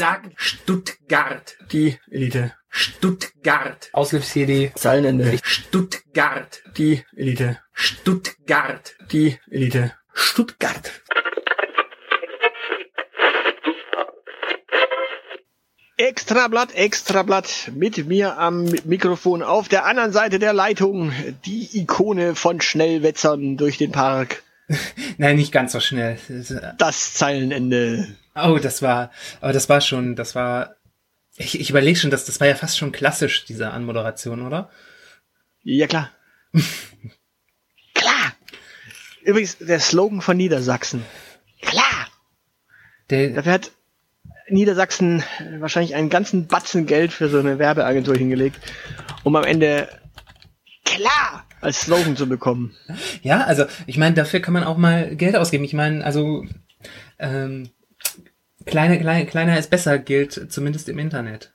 Sag Stuttgart. Die Elite. Stuttgart. Aushilfs-CD. Zeilenende. Stuttgart. Die Elite. Stuttgart. Die Elite. Stuttgart. Extrablatt, Extrablatt mit mir am Mikrofon auf der anderen Seite der Leitung. Die Ikone von Schnellwetzern durch den Park. Nein, nicht ganz so schnell. Das Zeilenende. Oh, das war, aber das war schon, das war, ich, ich überlege schon, dass das war ja fast schon klassisch, diese Anmoderation, oder? Ja, klar. klar. Übrigens, der Slogan von Niedersachsen. Klar. Der, Dafür hat Niedersachsen wahrscheinlich einen ganzen Batzen Geld für so eine Werbeagentur hingelegt, um am Ende klar als Slogan zu bekommen. Ja, also ich meine, dafür kann man auch mal Geld ausgeben. Ich meine, also ähm, kleiner, kleiner, kleiner ist besser gilt zumindest im Internet.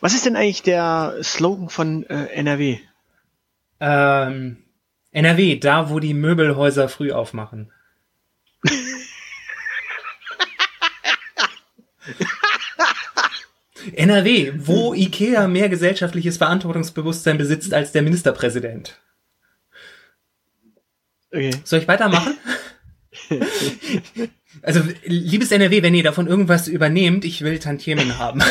Was ist denn eigentlich der Slogan von äh, NRW? Ähm, NRW, da wo die Möbelhäuser früh aufmachen. NRW, wo IKEA mehr gesellschaftliches Verantwortungsbewusstsein besitzt als der Ministerpräsident. Okay. Soll ich weitermachen? also, liebes NRW, wenn ihr davon irgendwas übernehmt, ich will Tantiemen haben.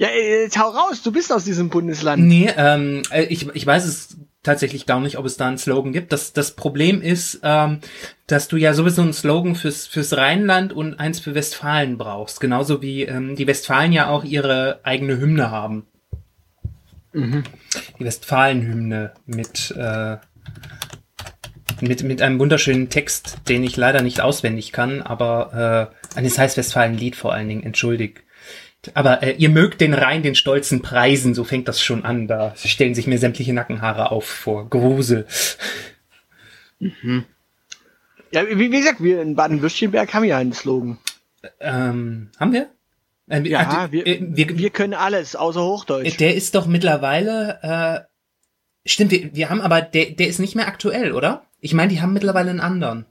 Ja, jetzt hau raus, du bist aus diesem Bundesland. Nee, ähm, äh, ich, ich weiß es tatsächlich gar nicht, ob es da einen Slogan gibt. Das, das Problem ist, ähm, dass du ja sowieso einen Slogan fürs, fürs Rheinland und eins für Westfalen brauchst. Genauso wie ähm, die Westfalen ja auch ihre eigene Hymne haben. Mhm. Die Westfalen-Hymne mit, äh, mit, mit einem wunderschönen Text, den ich leider nicht auswendig kann, aber äh, es heißt Westfalen-Lied vor allen Dingen, entschuldigt. Aber äh, ihr mögt den Rhein den stolzen Preisen, so fängt das schon an. Da stellen sich mir sämtliche Nackenhaare auf vor Grusel. Mhm. Ja, wie, wie gesagt, wir in Baden-Württemberg haben ja einen Slogan. Ähm, haben wir? Äh, ja, also, wir, äh, wir, wir, können alles, außer Hochdeutsch. Der ist doch mittlerweile, äh, stimmt, wir, wir haben aber, der, der ist nicht mehr aktuell, oder? Ich meine, die haben mittlerweile einen anderen.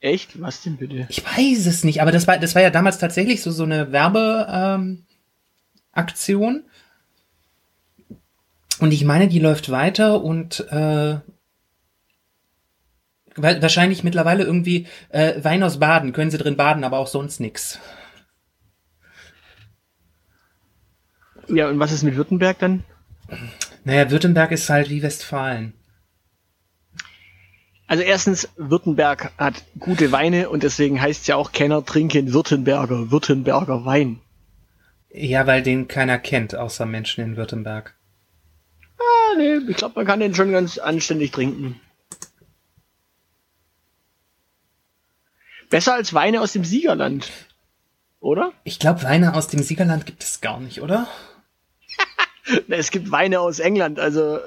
Echt? Was denn bitte? Ich weiß es nicht, aber das war, das war ja damals tatsächlich so, so eine Werbeaktion. Ähm, und ich meine, die läuft weiter und äh, wahrscheinlich mittlerweile irgendwie äh, Wein aus Baden, können sie drin baden, aber auch sonst nix. Ja, und was ist mit Württemberg dann? Naja, Württemberg ist halt wie Westfalen. Also erstens, Württemberg hat gute Weine und deswegen heißt es ja auch Kenner trinken Württemberger, Württemberger Wein. Ja, weil den keiner kennt, außer Menschen in Württemberg. Ah, nee, ich glaube, man kann den schon ganz anständig trinken. Besser als Weine aus dem Siegerland. Oder? Ich glaube, Weine aus dem Siegerland gibt es gar nicht, oder? es gibt Weine aus England, also.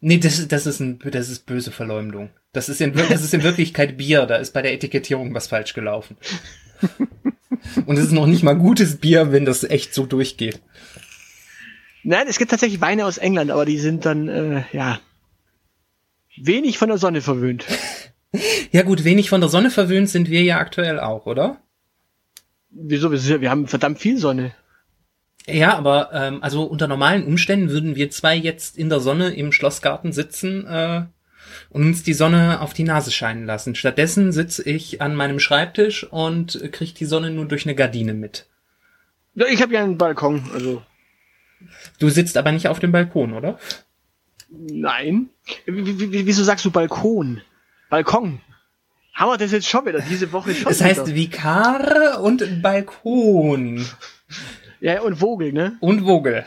Nee, das, das, ist, ein, das ist böse Verleumdung. Das ist, in, das ist in Wirklichkeit Bier. Da ist bei der Etikettierung was falsch gelaufen. Und es ist noch nicht mal gutes Bier, wenn das echt so durchgeht. Nein, es gibt tatsächlich Weine aus England, aber die sind dann, äh, ja, wenig von der Sonne verwöhnt. ja gut, wenig von der Sonne verwöhnt sind wir ja aktuell auch, oder? Wieso? Wir haben verdammt viel Sonne. Ja, aber ähm, also unter normalen Umständen würden wir zwei jetzt in der Sonne im Schlossgarten sitzen äh, und uns die Sonne auf die Nase scheinen lassen. Stattdessen sitze ich an meinem Schreibtisch und kriege die Sonne nur durch eine Gardine mit. Ja, ich habe ja einen Balkon, also. Du sitzt aber nicht auf dem Balkon, oder? Nein. Wieso sagst du Balkon? Balkon. Haben wir das jetzt schon wieder diese Woche schon? Es heißt wieder? Vikar und Balkon. Ja, und Vogel, ne? Und Vogel.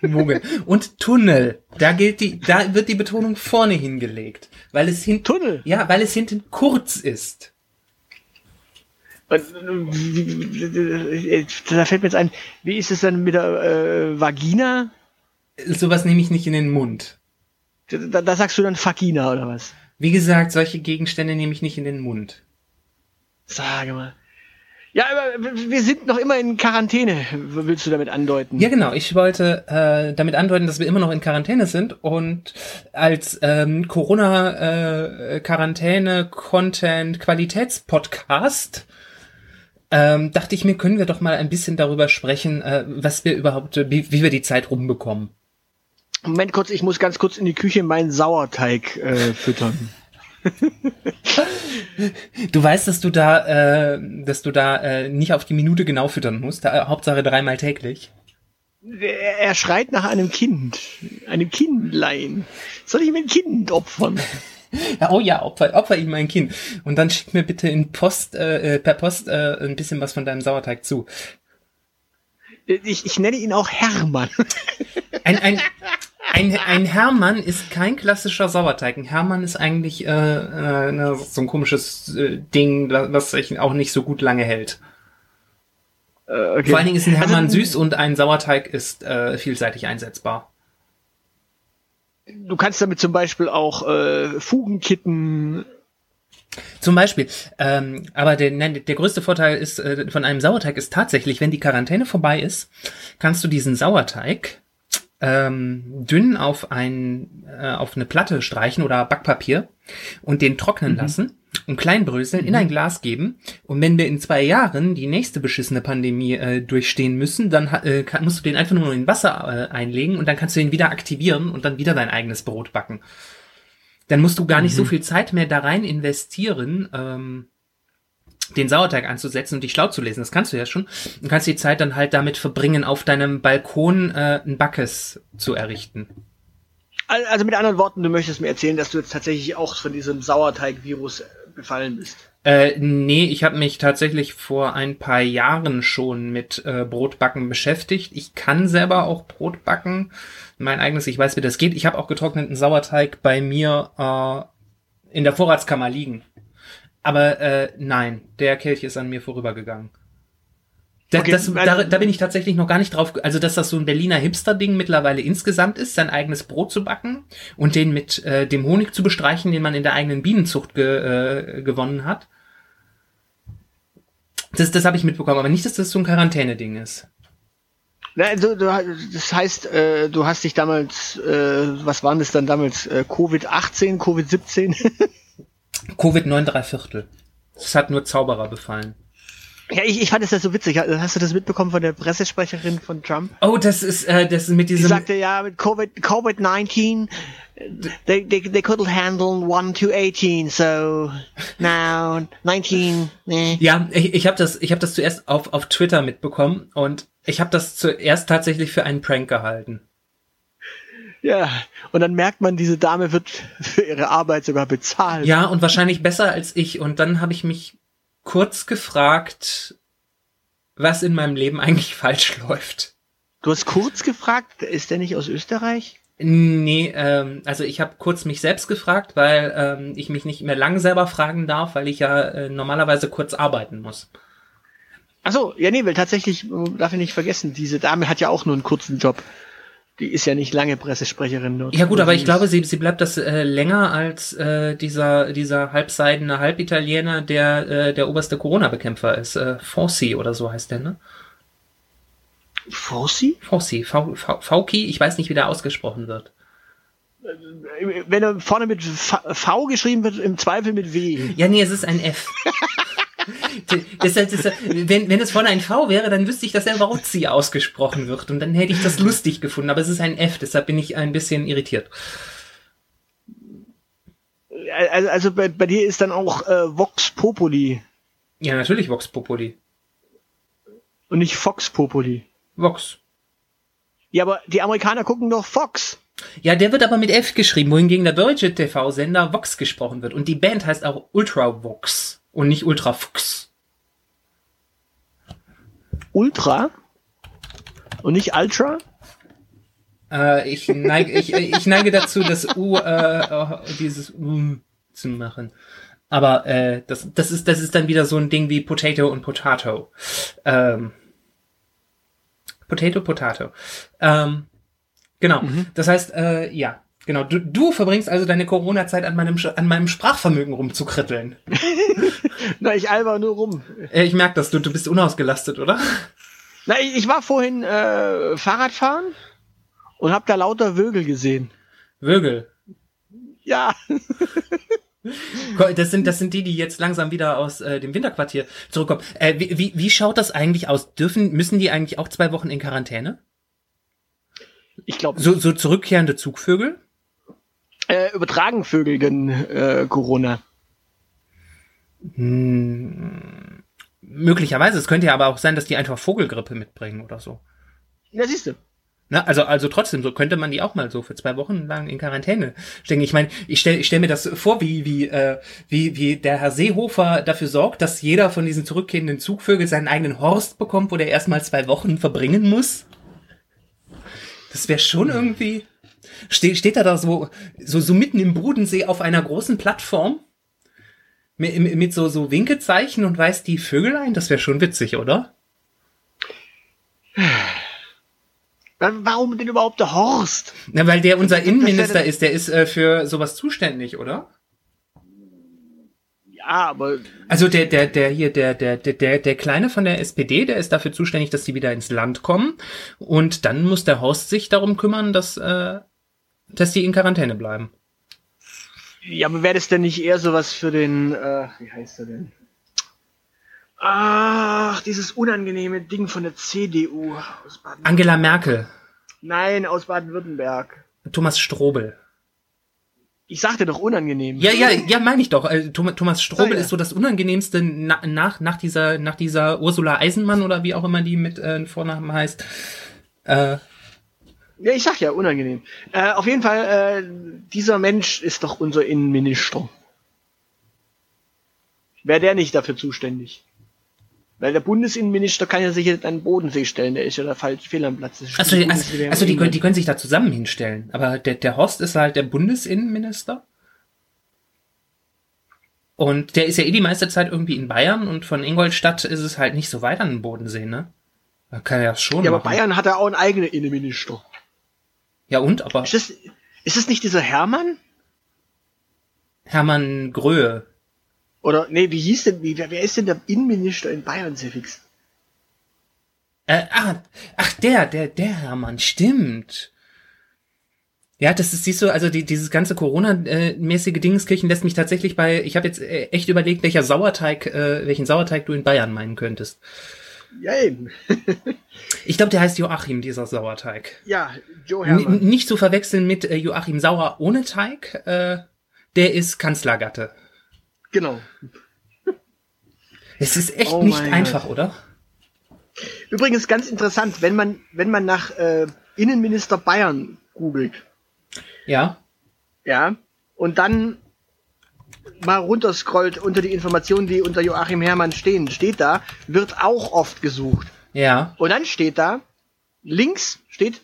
Vogel. Und Tunnel. Da gilt die, da wird die Betonung vorne hingelegt. Weil es hinten. Tunnel? Ja, weil es hinten kurz ist. Da fällt mir jetzt ein, wie ist es dann mit der äh, Vagina? Sowas nehme ich nicht in den Mund. Da, da sagst du dann Fakina oder was? Wie gesagt, solche Gegenstände nehme ich nicht in den Mund. Sage mal. Ja, aber wir sind noch immer in Quarantäne, willst du damit andeuten? Ja, genau. Ich wollte äh, damit andeuten, dass wir immer noch in Quarantäne sind und als ähm, Corona-Quarantäne-Content-Qualitätspodcast ähm, dachte ich mir, können wir doch mal ein bisschen darüber sprechen, äh, was wir überhaupt, wie, wie wir die Zeit rumbekommen. Moment kurz, ich muss ganz kurz in die Küche meinen Sauerteig äh, füttern. du weißt, dass du da, äh, dass du da äh, nicht auf die Minute genau füttern musst. Da, äh, Hauptsache dreimal täglich. Er schreit nach einem Kind, einem Kindlein. Soll ich mir ein Kind opfern? Ja, oh ja, opfer, opfer ihm mein Kind. Und dann schick mir bitte in Post, äh, äh per Post äh, ein bisschen was von deinem Sauerteig zu. Ich, ich nenne ihn auch Hermann. Ein, ein, ein, ein Hermann ist kein klassischer Sauerteig. Ein Hermann ist eigentlich äh, äh, so ein komisches äh, Ding, was sich auch nicht so gut lange hält. Äh, okay. Vor allen Dingen ist ein Hermann also, süß und ein Sauerteig ist äh, vielseitig einsetzbar. Du kannst damit zum Beispiel auch äh, Fugenkitten zum Beispiel. Ähm, aber der, nein, der größte Vorteil ist äh, von einem Sauerteig ist tatsächlich, wenn die Quarantäne vorbei ist, kannst du diesen Sauerteig ähm, dünn auf ein äh, auf eine Platte streichen oder Backpapier und den trocknen mhm. lassen und kleinbröseln mhm. in ein Glas geben. Und wenn wir in zwei Jahren die nächste beschissene Pandemie äh, durchstehen müssen, dann äh, kann, musst du den einfach nur in Wasser äh, einlegen und dann kannst du den wieder aktivieren und dann wieder dein eigenes Brot backen. Dann musst du gar nicht mhm. so viel Zeit mehr da rein investieren. Ähm, den Sauerteig anzusetzen und dich schlau zu lesen. Das kannst du ja schon. Du kannst die Zeit dann halt damit verbringen, auf deinem Balkon äh, ein Backes zu errichten. Also mit anderen Worten, du möchtest mir erzählen, dass du jetzt tatsächlich auch von diesem Sauerteig-Virus befallen bist. Äh, nee, ich habe mich tatsächlich vor ein paar Jahren schon mit äh, Brotbacken beschäftigt. Ich kann selber auch Brot backen. Mein eigenes, ich weiß, wie das geht. Ich habe auch getrockneten Sauerteig bei mir äh, in der Vorratskammer liegen. Aber äh, nein, der Kelch ist an mir vorübergegangen. Da, okay, das, da, da bin ich tatsächlich noch gar nicht drauf, also dass das so ein Berliner Hipster-Ding mittlerweile insgesamt ist, sein eigenes Brot zu backen und den mit äh, dem Honig zu bestreichen, den man in der eigenen Bienenzucht ge, äh, gewonnen hat. Das, das habe ich mitbekommen, aber nicht, dass das so ein Quarantäne-Ding ist. Na, du, du, das heißt, äh, du hast dich damals, äh, was waren das dann damals, äh, Covid-18, Covid-17? Covid 9 3 Viertel. Es hat nur Zauberer befallen. Ja, ich, ich fand es ja so witzig. Hast du das mitbekommen von der Pressesprecherin von Trump? Oh, das ist, äh, das ist mit diesem. Die sagte ja, mit Covid, Covid-19, they, they, they couldn't handle 1 to 18, so now 19, nee. Ja, ich, ich habe das, ich habe das zuerst auf, auf Twitter mitbekommen und ich habe das zuerst tatsächlich für einen Prank gehalten. Ja, und dann merkt man, diese Dame wird für ihre Arbeit sogar bezahlt. Ja, und wahrscheinlich besser als ich. Und dann habe ich mich kurz gefragt, was in meinem Leben eigentlich falsch läuft. Du hast kurz gefragt, ist der nicht aus Österreich? Nee, ähm, also ich habe kurz mich selbst gefragt, weil ähm, ich mich nicht mehr lang selber fragen darf, weil ich ja äh, normalerweise kurz arbeiten muss. Achso, ja nee, weil tatsächlich, darf ich nicht vergessen, diese Dame hat ja auch nur einen kurzen Job die ist ja nicht lange Pressesprecherin dort. Ja gut, aber ich glaube, sie, sie bleibt das äh, länger als äh, dieser dieser halbseidene Halbitaliener, der äh, der oberste Corona-Bekämpfer ist. Äh, Fauci oder so heißt der, ne? Fauci? Fauci, Fauci, ich weiß nicht, wie der ausgesprochen wird. Wenn er vorne mit v, v geschrieben wird, im Zweifel mit W. Ja, nee, es ist ein F. das, das, das, wenn, wenn es vorne ein V wäre, dann wüsste ich, dass er Wauzi ausgesprochen wird und dann hätte ich das lustig gefunden, aber es ist ein F, deshalb bin ich ein bisschen irritiert. Also, also bei, bei dir ist dann auch äh, Vox Populi. Ja, natürlich Vox Populi. Und nicht Fox Populi. Vox. Ja, aber die Amerikaner gucken doch Fox. Ja, der wird aber mit F geschrieben, wohingegen der deutsche TV-Sender Vox gesprochen wird. Und die Band heißt auch Ultra Vox und nicht Ultra Fuchs. Ultra? Und nicht Ultra? Äh, ich, neige, ich, ich neige dazu, das U, äh, dieses U zu machen. Aber äh, das, das, ist, das ist dann wieder so ein Ding wie Potato und Potato. Ähm, Potato, Potato. Ähm, Genau. Mhm. Das heißt, äh, ja, genau. Du, du verbringst also deine Corona-Zeit an meinem, an meinem Sprachvermögen rumzukritteln. Na, ich alber nur rum. Äh, ich merke das, du, du bist unausgelastet, oder? Na, ich, ich war vorhin äh, Fahrradfahren und hab da lauter Vögel gesehen. Vögel? Ja. Das sind, das sind die, die jetzt langsam wieder aus äh, dem Winterquartier zurückkommen. Äh, wie, wie, wie schaut das eigentlich aus? Dürfen, müssen die eigentlich auch zwei Wochen in Quarantäne? Ich glaube. So, so zurückkehrende Zugvögel? Äh, übertragen Vögel denn äh, Corona? Hm, möglicherweise. Es könnte ja aber auch sein, dass die einfach Vogelgrippe mitbringen oder so. Ja, siehst du. Na, also, also trotzdem, so könnte man die auch mal so für zwei Wochen lang in Quarantäne stecken. Ich meine, ich stelle ich stell mir das vor, wie, wie, äh, wie, wie der Herr Seehofer dafür sorgt, dass jeder von diesen zurückkehrenden Zugvögeln seinen eigenen Horst bekommt, wo der erstmal zwei Wochen verbringen muss. Das wäre schon irgendwie. Ste steht er da so, so, so mitten im Bodensee auf einer großen Plattform? Mit, mit so, so Winkezeichen und weist die Vögel ein? Das wäre schon witzig, oder? Warum denn überhaupt der Horst? Na, weil der unser Innenminister ist, der ist äh, für sowas zuständig, oder? Ja, aber. Also der, der, der hier, der, der, der, der Kleine von der SPD, der ist dafür zuständig, dass die wieder ins Land kommen. Und dann muss der Horst sich darum kümmern, dass, äh, dass die in Quarantäne bleiben. Ja, aber wäre das denn nicht eher sowas für den, äh, wie heißt er denn? Ach, dieses unangenehme Ding von der CDU aus Baden Angela Merkel. Nein, aus Baden-Württemberg. Thomas Strobel. Ich sagte doch unangenehm. Ja, ja, ja, meine ich doch. Also, Thomas Strobel ah, ja. ist so das unangenehmste na, nach nach dieser nach dieser Ursula Eisenmann oder wie auch immer die mit äh, Vornamen heißt. Äh, ja, ich sag ja unangenehm. Äh, auf jeden Fall, äh, dieser Mensch ist doch unser Innenminister. Wäre der nicht dafür zuständig? Weil der Bundesinnenminister kann ja sich jetzt an den Bodensee stellen, der ist ja da falsch fehl am Platz. Also, also, also die, können, die können sich da zusammen hinstellen. Aber der, der Horst ist halt der Bundesinnenminister. Und der ist ja eh die meiste Zeit irgendwie in Bayern und von Ingolstadt ist es halt nicht so weit an den Bodensee, ne? Da kann er das schon. Ja, machen. aber Bayern hat ja auch einen eigenen Innenminister. Ja, und? Aber. Ist das, ist das nicht dieser Hermann? Hermann Gröhe. Oder, nee, wie hieß denn, wie, wer, wer ist denn der Innenminister in Bayern, Sefix? Äh, ach, ach, der, der, der Hermann, stimmt. Ja, das ist, siehst du, also die, dieses ganze Corona-mäßige Dingeskirchen lässt mich tatsächlich bei, ich habe jetzt äh, echt überlegt, welcher Sauerteig, äh, welchen Sauerteig du in Bayern meinen könntest. Ja, eben. ich glaube, der heißt Joachim, dieser Sauerteig. Ja, Joe Hermann. N nicht zu verwechseln mit äh, Joachim Sauer ohne Teig, äh, der ist Kanzlergatte. Genau. Es ist echt oh nicht einfach, Gott. oder? Übrigens ganz interessant, wenn man, wenn man nach äh, Innenminister Bayern googelt. Ja. Ja. Und dann mal runterscrollt unter die Informationen, die unter Joachim Herrmann stehen, steht da, wird auch oft gesucht. Ja. Und dann steht da, links steht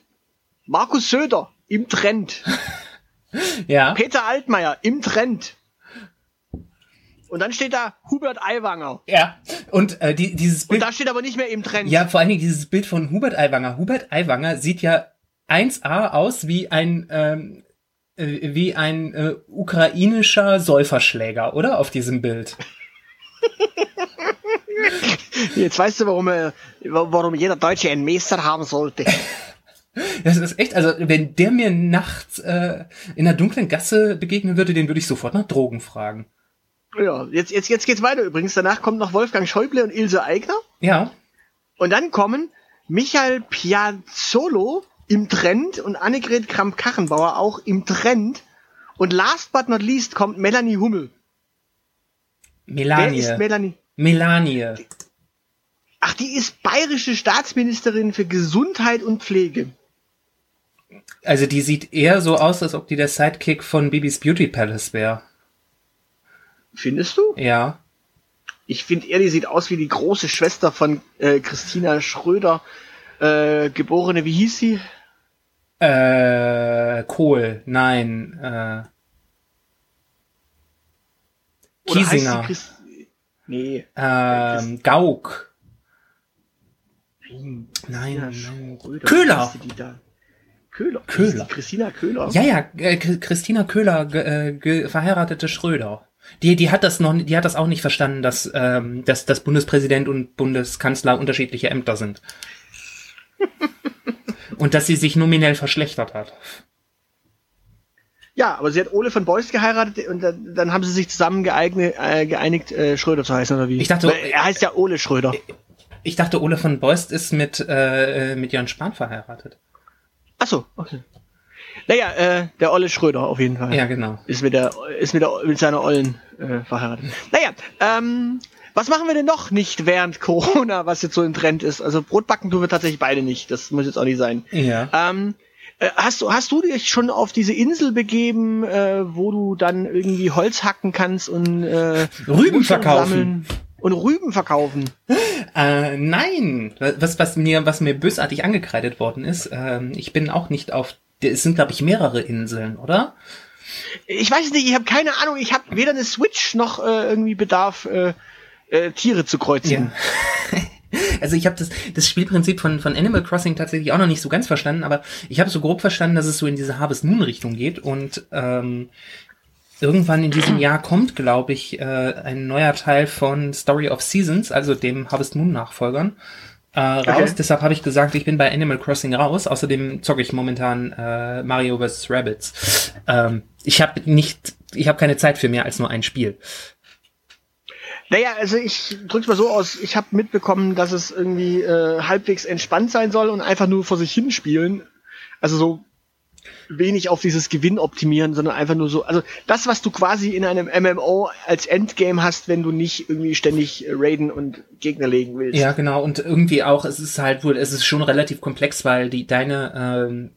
Markus Söder im Trend. ja. Peter Altmaier im Trend. Und dann steht da Hubert Aiwanger. Ja. Und äh, die, dieses Bild. Und da steht aber nicht mehr im Trend. Ja, vor allen Dingen dieses Bild von Hubert Aiwanger. Hubert Aiwanger sieht ja 1A aus wie ein ähm, äh, wie ein äh, ukrainischer Säuferschläger, oder? Auf diesem Bild. Jetzt weißt du, warum, äh, warum jeder Deutsche einen Messer haben sollte. Das ist echt, also wenn der mir nachts äh, in einer dunklen Gasse begegnen würde, den würde ich sofort nach Drogen fragen. Ja, jetzt, jetzt, jetzt geht's weiter übrigens. Danach kommt noch Wolfgang Schäuble und Ilse Aigner. Ja. Und dann kommen Michael Piazzolo im Trend und Annegret Kramp-Kachenbauer auch im Trend. Und last but not least kommt Melanie Hummel. Melanie. Wer ist Melanie? Melanie. Ach, die ist bayerische Staatsministerin für Gesundheit und Pflege. Also die sieht eher so aus, als ob die der Sidekick von Bibis Beauty Palace wäre. Findest du? Ja. Ich finde eher, die sieht aus wie die große Schwester von äh, Christina Schröder, äh, geborene, wie hieß sie? Äh, Kohl, nein, äh. Kiesinger. Nee. Ähm, Gauck. Nein, nein, nein. Köhler. Köhler. Köhler. Christina Köhler. Ja, ja, äh, Christina Köhler, äh, verheiratete Schröder. Die, die hat das noch, die hat das auch nicht verstanden, dass, ähm, dass, dass Bundespräsident und Bundeskanzler unterschiedliche Ämter sind. und dass sie sich nominell verschlechtert hat. Ja, aber sie hat Ole von Beust geheiratet und dann, dann haben sie sich zusammen geeignet, äh, geeinigt, äh, Schröder zu heißen, oder wie? Ich dachte, Weil er heißt ja Ole Schröder. Ich dachte, Ole von Beust ist mit, äh, mit Jan Spahn verheiratet. Ach so, okay. Naja, äh, der Olle Schröder auf jeden Fall. Ja, genau. Ist mit, der, ist mit, der, mit seiner Ollen äh, verheiratet. Naja, ähm, was machen wir denn noch nicht während Corona, was jetzt so im Trend ist? Also Brotbacken tun wir tatsächlich beide nicht. Das muss jetzt auch nicht sein. Ja. Ähm, äh, hast du, hast du dich schon auf diese Insel begeben, äh, wo du dann irgendwie Holz hacken kannst und äh, Rüben verkaufen und Rüben verkaufen? Äh, nein, was was mir was mir bösartig angekreidet worden ist. Äh, ich bin auch nicht auf. Es sind glaube ich mehrere Inseln, oder? Ich weiß nicht. Ich habe keine Ahnung. Ich habe weder eine Switch noch äh, irgendwie Bedarf äh, äh, Tiere zu kreuzigen. Ja. Also ich habe das, das Spielprinzip von, von Animal Crossing tatsächlich auch noch nicht so ganz verstanden, aber ich habe so grob verstanden, dass es so in diese Harvest Moon Richtung geht und ähm, irgendwann in diesem Jahr kommt, glaube ich, äh, ein neuer Teil von Story of Seasons, also dem Harvest Moon Nachfolgern. Äh, raus. Okay. Deshalb habe ich gesagt, ich bin bei Animal Crossing raus. Außerdem zocke ich momentan äh, Mario vs. Rabbits. Ähm, ich habe nicht, ich habe keine Zeit für mehr als nur ein Spiel. Naja, also ich drück's mal so aus, ich habe mitbekommen, dass es irgendwie äh, halbwegs entspannt sein soll und einfach nur vor sich hin spielen. Also so wenig auf dieses Gewinn optimieren, sondern einfach nur so, also das, was du quasi in einem MMO als Endgame hast, wenn du nicht irgendwie ständig raiden und Gegner legen willst. Ja, genau. Und irgendwie auch, es ist halt wohl, es ist schon relativ komplex, weil die deine ähm,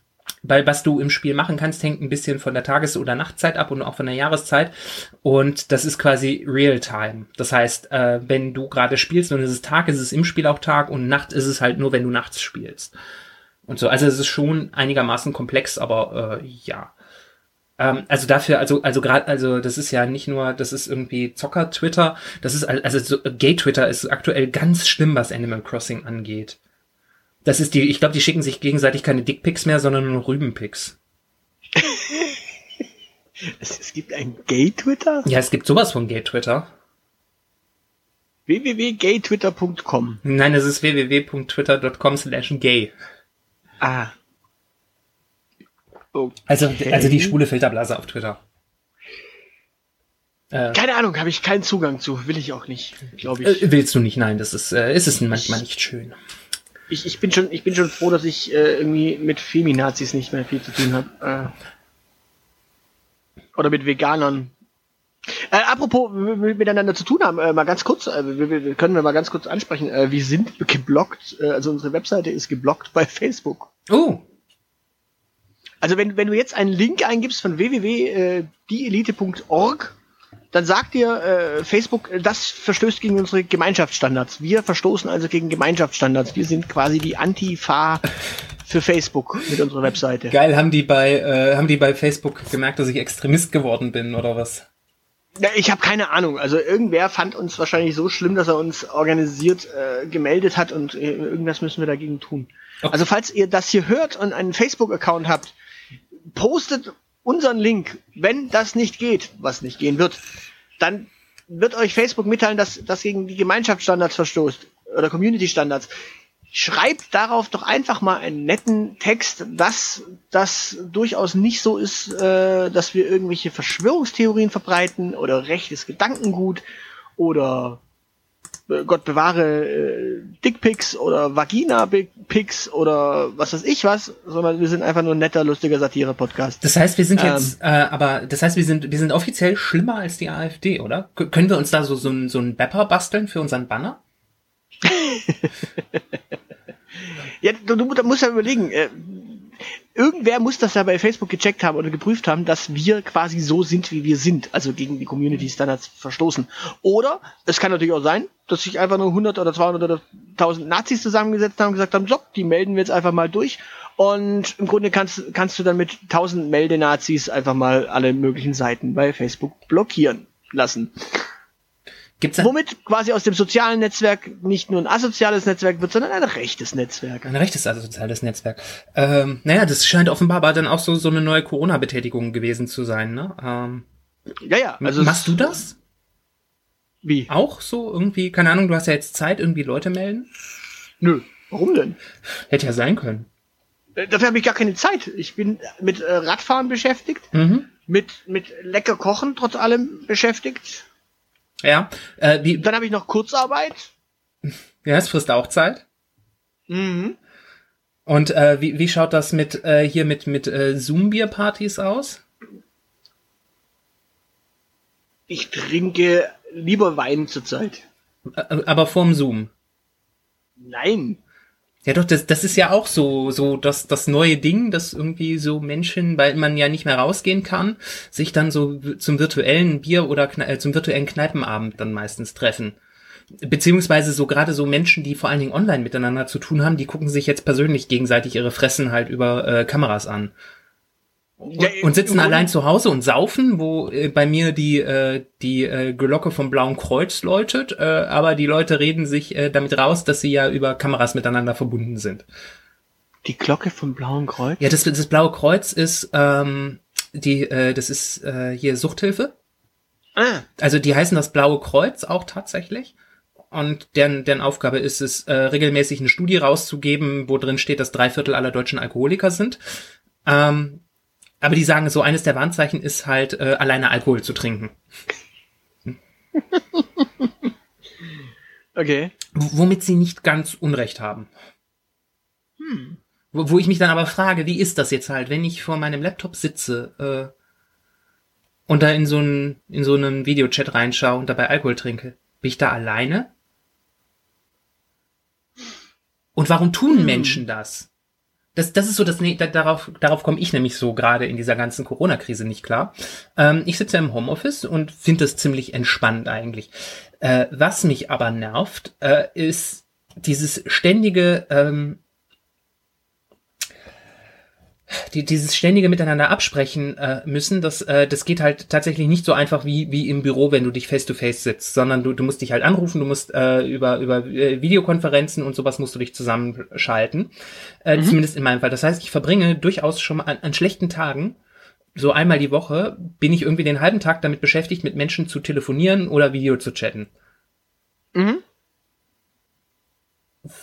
weil was du im Spiel machen kannst, hängt ein bisschen von der Tages- oder Nachtzeit ab und auch von der Jahreszeit. Und das ist quasi Real-Time. Das heißt, äh, wenn du gerade spielst und es ist Tag, ist es im Spiel auch Tag und Nacht ist es halt nur, wenn du nachts spielst. Und so, also es ist schon einigermaßen komplex, aber äh, ja. Ähm, also dafür, also also gerade, also das ist ja nicht nur, das ist irgendwie Zocker-Twitter, das ist also so, Gay-Twitter ist aktuell ganz schlimm, was Animal Crossing angeht. Das ist die, ich glaube, die schicken sich gegenseitig keine Dickpics mehr, sondern nur Rübenpics. es, gibt ein Gay-Twitter? Ja, es gibt sowas von Gay-Twitter. www.gaytwitter.com Nein, es ist www.twitter.com slash gay. Ah. Okay. Also, also die schwule Filterblase auf Twitter. Äh, Keine Ahnung, habe ich keinen Zugang zu. Will ich auch nicht, glaube ich. Äh, willst du nicht? Nein, das ist, äh, ist es manchmal nicht schön ich, ich bin schon, ich bin schon froh, dass ich äh, irgendwie mit Feminazis nicht mehr viel zu tun habe. Äh, oder mit Veganern. Äh, apropos miteinander zu tun haben, äh, mal ganz kurz, äh, wir, wir, können wir mal ganz kurz ansprechen. Äh, wir sind geblockt, äh, also unsere Webseite ist geblockt bei Facebook. Oh. Also wenn, wenn du jetzt einen Link eingibst von www.dieelite.org, dann sagt dir äh, Facebook, das verstößt gegen unsere Gemeinschaftsstandards. Wir verstoßen also gegen Gemeinschaftsstandards. Wir sind quasi die Antifa für Facebook mit unserer Webseite. Geil, haben die bei äh, haben die bei Facebook gemerkt, dass ich Extremist geworden bin oder was? Ja, ich habe keine Ahnung. Also irgendwer fand uns wahrscheinlich so schlimm, dass er uns organisiert äh, gemeldet hat und äh, irgendwas müssen wir dagegen tun. Okay. Also falls ihr das hier hört und einen Facebook-Account habt, postet unseren Link, wenn das nicht geht, was nicht gehen wird, dann wird euch Facebook mitteilen, dass das gegen die Gemeinschaftsstandards verstoßt oder Community-Standards. Schreibt darauf doch einfach mal einen netten Text, dass das durchaus nicht so ist, äh, dass wir irgendwelche Verschwörungstheorien verbreiten oder rechtes Gedankengut oder Gott bewahre äh, Dickpics oder Vagina-Pics oder was weiß ich was, sondern wir sind einfach nur ein netter, lustiger Satire-Podcast. Das heißt, wir sind ähm, jetzt, äh, aber das heißt, wir sind, wir sind offiziell schlimmer als die AfD, oder? K können wir uns da so, so, ein, so ein Bepper basteln für unseren Banner? ja, du, du musst ja überlegen, äh, irgendwer muss das ja bei Facebook gecheckt haben oder geprüft haben, dass wir quasi so sind, wie wir sind, also gegen die Community Standards verstoßen. Oder es kann natürlich auch sein, dass sich einfach nur 100 oder 200 oder 1000 Nazis zusammengesetzt haben und gesagt haben, so, die melden wir jetzt einfach mal durch. Und im Grunde kannst, kannst du dann mit 1000 Meldenazis einfach mal alle möglichen Seiten bei Facebook blockieren lassen. Gibt's Womit quasi aus dem sozialen Netzwerk nicht nur ein asoziales Netzwerk wird, sondern ein rechtes Netzwerk. Ein rechtes asoziales Netzwerk. Ähm, naja, das scheint offenbar aber dann auch so, so eine neue Corona-Betätigung gewesen zu sein, ne? Ähm, ja, ja. Also machst du das? Wie? Auch so irgendwie? Keine Ahnung, du hast ja jetzt Zeit, irgendwie Leute melden? Nö. Warum denn? Hätte ja sein können. Äh, dafür habe ich gar keine Zeit. Ich bin mit äh, Radfahren beschäftigt, mhm. mit, mit lecker Kochen trotz allem beschäftigt ja. Äh, wie, Dann habe ich noch Kurzarbeit. Ja, es frisst auch Zeit. Mhm. Und äh, wie, wie schaut das mit äh, hier mit mit äh, Zoom-Bier-Partys aus? Ich trinke lieber Wein zurzeit. Äh, aber vorm Zoom. Nein. Ja, doch, das, das ist ja auch so, so das, das neue Ding, dass irgendwie so Menschen, weil man ja nicht mehr rausgehen kann, sich dann so zum virtuellen Bier oder äh, zum virtuellen Kneipenabend dann meistens treffen. Beziehungsweise so gerade so Menschen, die vor allen Dingen online miteinander zu tun haben, die gucken sich jetzt persönlich gegenseitig ihre Fressen halt über äh, Kameras an. Ja, und sitzen allein zu Hause und saufen, wo äh, bei mir die äh, die äh, Glocke vom Blauen Kreuz läutet, äh, aber die Leute reden sich äh, damit raus, dass sie ja über Kameras miteinander verbunden sind. Die Glocke vom Blauen Kreuz? Ja, das, das Blaue Kreuz ist ähm, die äh, das ist äh, hier Suchthilfe. Ah. Also die heißen das Blaue Kreuz auch tatsächlich und deren, deren Aufgabe ist es, äh, regelmäßig eine Studie rauszugeben, wo drin steht, dass drei Viertel aller Deutschen Alkoholiker sind. Ähm, aber die sagen, so eines der Warnzeichen ist halt, äh, alleine Alkohol zu trinken. okay. W womit sie nicht ganz Unrecht haben. Hm. Wo, wo ich mich dann aber frage, wie ist das jetzt halt, wenn ich vor meinem Laptop sitze äh, und da in so einen in so einen Videochat reinschaue und dabei Alkohol trinke? Bin ich da alleine? Und warum tun hm. Menschen das? Das, das ist so das, darauf, darauf komme ich nämlich so gerade in dieser ganzen Corona-Krise nicht klar. Ähm, ich sitze im Homeoffice und finde das ziemlich entspannt eigentlich. Äh, was mich aber nervt, äh, ist dieses ständige ähm, die, dieses ständige Miteinander absprechen äh, müssen, das, äh, das geht halt tatsächlich nicht so einfach wie, wie im Büro, wenn du dich face-to-face -face sitzt, sondern du, du musst dich halt anrufen, du musst äh, über, über äh, Videokonferenzen und sowas musst du dich zusammenschalten. Äh, mhm. Zumindest in meinem Fall. Das heißt, ich verbringe durchaus schon mal an, an schlechten Tagen, so einmal die Woche, bin ich irgendwie den halben Tag damit beschäftigt, mit Menschen zu telefonieren oder Video zu chatten. Mhm.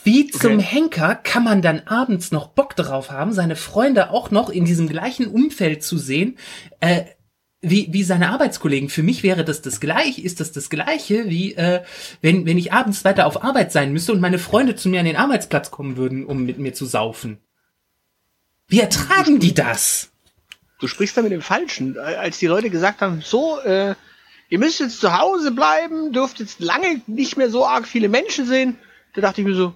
Wie zum okay. Henker kann man dann abends noch Bock darauf haben, seine Freunde auch noch in diesem gleichen Umfeld zu sehen, äh, wie, wie seine Arbeitskollegen. Für mich wäre das das gleiche, ist das das gleiche, wie äh, wenn, wenn ich abends weiter auf Arbeit sein müsste und meine Freunde zu mir an den Arbeitsplatz kommen würden, um mit mir zu saufen. Wie ertragen die das? Du sprichst da mit dem Falschen. Als die Leute gesagt haben, so, äh, ihr müsst jetzt zu Hause bleiben, dürft jetzt lange nicht mehr so arg viele Menschen sehen, da dachte ich mir so,